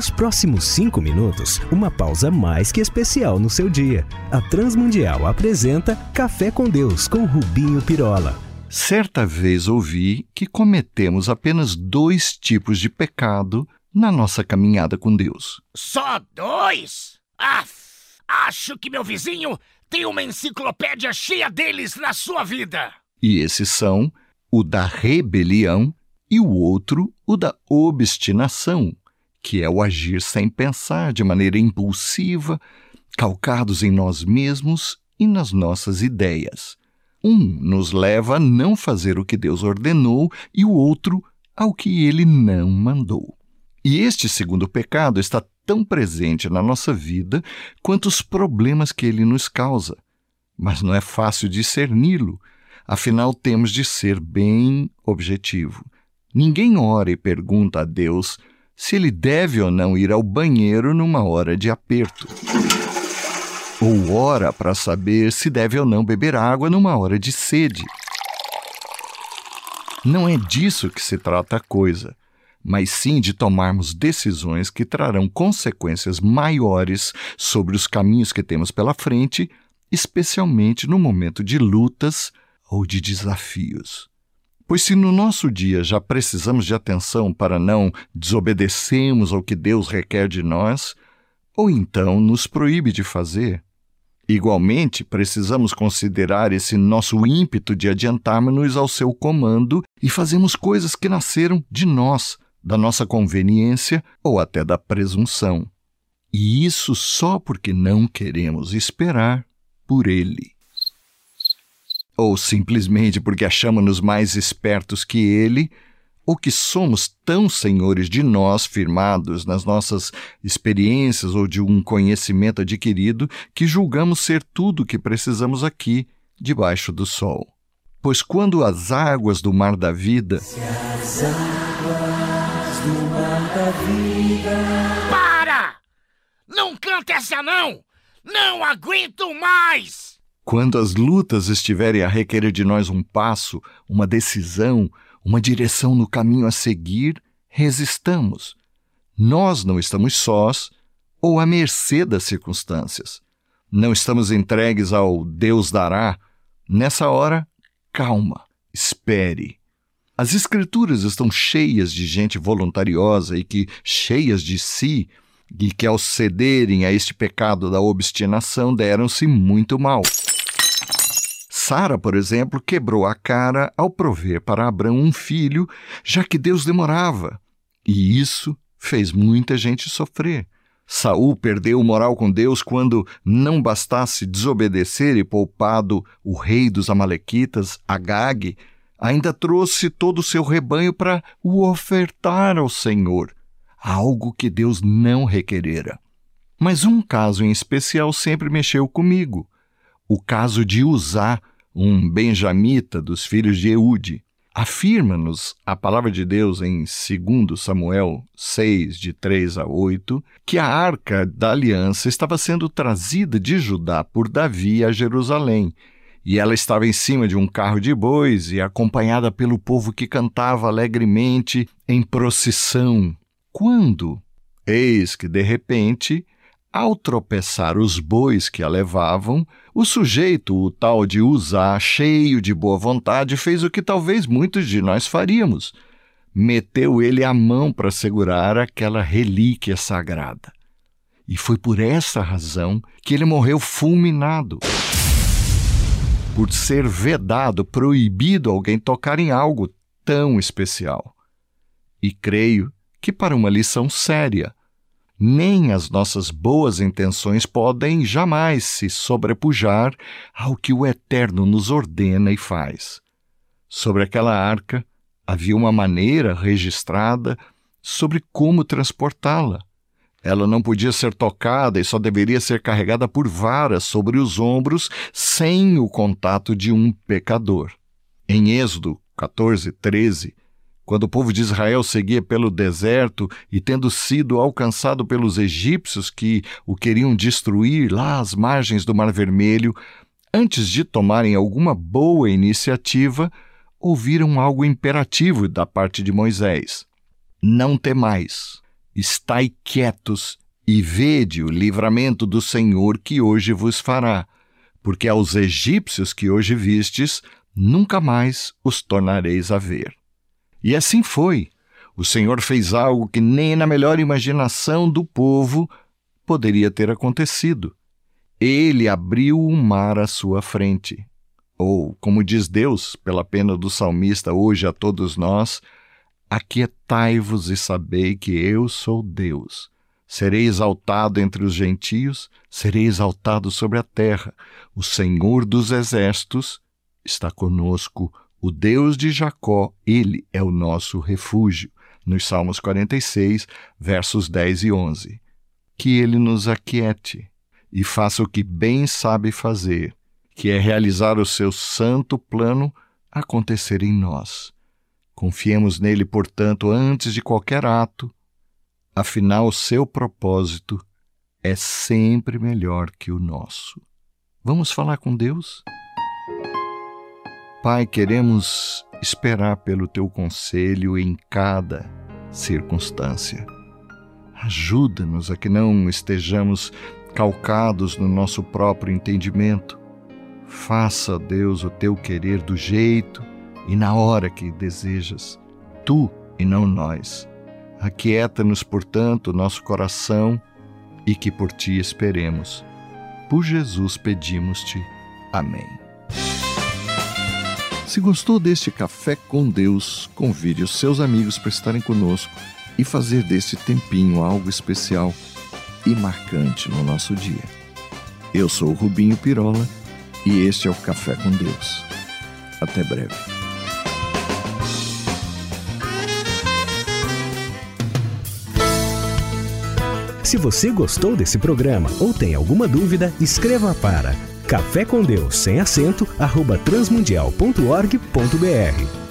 Nos próximos cinco minutos, uma pausa mais que especial no seu dia. A Transmundial apresenta Café com Deus com Rubinho Pirola. Certa vez ouvi que cometemos apenas dois tipos de pecado na nossa caminhada com Deus. Só dois? Ah, acho que meu vizinho tem uma enciclopédia cheia deles na sua vida. E esses são o da rebelião e o outro, o da obstinação, que é o agir sem pensar, de maneira impulsiva, calcados em nós mesmos e nas nossas ideias. Um nos leva a não fazer o que Deus ordenou e o outro ao que ele não mandou. E este segundo pecado está tão presente na nossa vida quanto os problemas que ele nos causa. Mas não é fácil discerni-lo, afinal temos de ser bem objetivo. Ninguém ora e pergunta a Deus se ele deve ou não ir ao banheiro numa hora de aperto. Ou ora para saber se deve ou não beber água numa hora de sede. Não é disso que se trata a coisa, mas sim de tomarmos decisões que trarão consequências maiores sobre os caminhos que temos pela frente, especialmente no momento de lutas ou de desafios. Pois se no nosso dia já precisamos de atenção para não desobedecermos ao que Deus requer de nós, ou então nos proíbe de fazer, Igualmente, precisamos considerar esse nosso ímpeto de adiantarmos-nos ao seu comando e fazemos coisas que nasceram de nós, da nossa conveniência ou até da presunção. E isso só porque não queremos esperar por Ele ou simplesmente porque achamos-nos mais espertos que ele, ou que somos tão senhores de nós, firmados nas nossas experiências ou de um conhecimento adquirido, que julgamos ser tudo o que precisamos aqui, debaixo do sol. Pois quando as águas do mar da vida. Se as águas do mar da vida. Para! Não canta essa não! Não aguento mais! Quando as lutas estiverem a requerer de nós um passo, uma decisão, uma direção no caminho a seguir, resistamos. Nós não estamos sós ou à mercê das circunstâncias. Não estamos entregues ao Deus dará. Nessa hora, calma, espere. As Escrituras estão cheias de gente voluntariosa e que, cheias de si, e que ao cederem a este pecado da obstinação deram-se muito mal. Sara, por exemplo, quebrou a cara ao prover para Abraão um filho, já que Deus demorava. E isso fez muita gente sofrer. Saul perdeu o moral com Deus quando não bastasse desobedecer e poupado o rei dos amalequitas, Agag, ainda trouxe todo o seu rebanho para o ofertar ao Senhor, algo que Deus não requerera. Mas um caso em especial sempre mexeu comigo, o caso de Uzá, um benjamita dos filhos de Eude. Afirma-nos a palavra de Deus em 2 Samuel 6, de 3 a 8, que a arca da aliança estava sendo trazida de Judá por Davi a Jerusalém, e ela estava em cima de um carro de bois e acompanhada pelo povo que cantava alegremente em procissão. Quando, eis que de repente, ao tropeçar os bois que a levavam, o sujeito, o tal de usar, cheio de boa vontade, fez o que talvez muitos de nós faríamos. Meteu ele a mão para segurar aquela relíquia sagrada. E foi por essa razão que ele morreu fulminado. Por ser vedado, proibido alguém tocar em algo tão especial. E creio que para uma lição séria nem as nossas boas intenções podem jamais se sobrepujar ao que o Eterno nos ordena e faz. Sobre aquela arca havia uma maneira registrada sobre como transportá-la. Ela não podia ser tocada e só deveria ser carregada por varas sobre os ombros sem o contato de um pecador. Em Êxodo 14, 13, quando o povo de Israel seguia pelo deserto e tendo sido alcançado pelos egípcios que o queriam destruir lá às margens do Mar Vermelho, antes de tomarem alguma boa iniciativa, ouviram algo imperativo da parte de Moisés: Não temais, Estai quietos e vede o livramento do Senhor que hoje vos fará, porque aos egípcios que hoje vistes, nunca mais os tornareis a ver. E assim foi. O Senhor fez algo que nem na melhor imaginação do povo poderia ter acontecido. Ele abriu o mar à sua frente. Ou, como diz Deus, pela pena do salmista hoje a todos nós, aquietai-vos e sabei que eu sou Deus. Serei exaltado entre os gentios, serei exaltado sobre a terra. O Senhor dos exércitos está conosco, o Deus de Jacó, ele é o nosso refúgio. Nos Salmos 46, versos 10 e 11. Que ele nos aquiete e faça o que bem sabe fazer que é realizar o seu santo plano acontecer em nós. Confiemos nele, portanto, antes de qualquer ato, afinal, o seu propósito é sempre melhor que o nosso. Vamos falar com Deus? Pai, queremos esperar pelo teu conselho em cada circunstância. Ajuda-nos a que não estejamos calcados no nosso próprio entendimento, Faça, Deus, o teu querer do jeito e na hora que desejas, tu e não nós. Aquieta-nos, portanto, nosso coração e que por ti esperemos. Por Jesus pedimos-te. Amém. Se gostou deste Café com Deus, convide os seus amigos para estarem conosco e fazer deste tempinho algo especial e marcante no nosso dia. Eu sou o Rubinho Pirola e este é o Café com Deus. Até breve. Se você gostou desse programa ou tem alguma dúvida, escreva para café com Deus sem acento arroba transmundial.org.br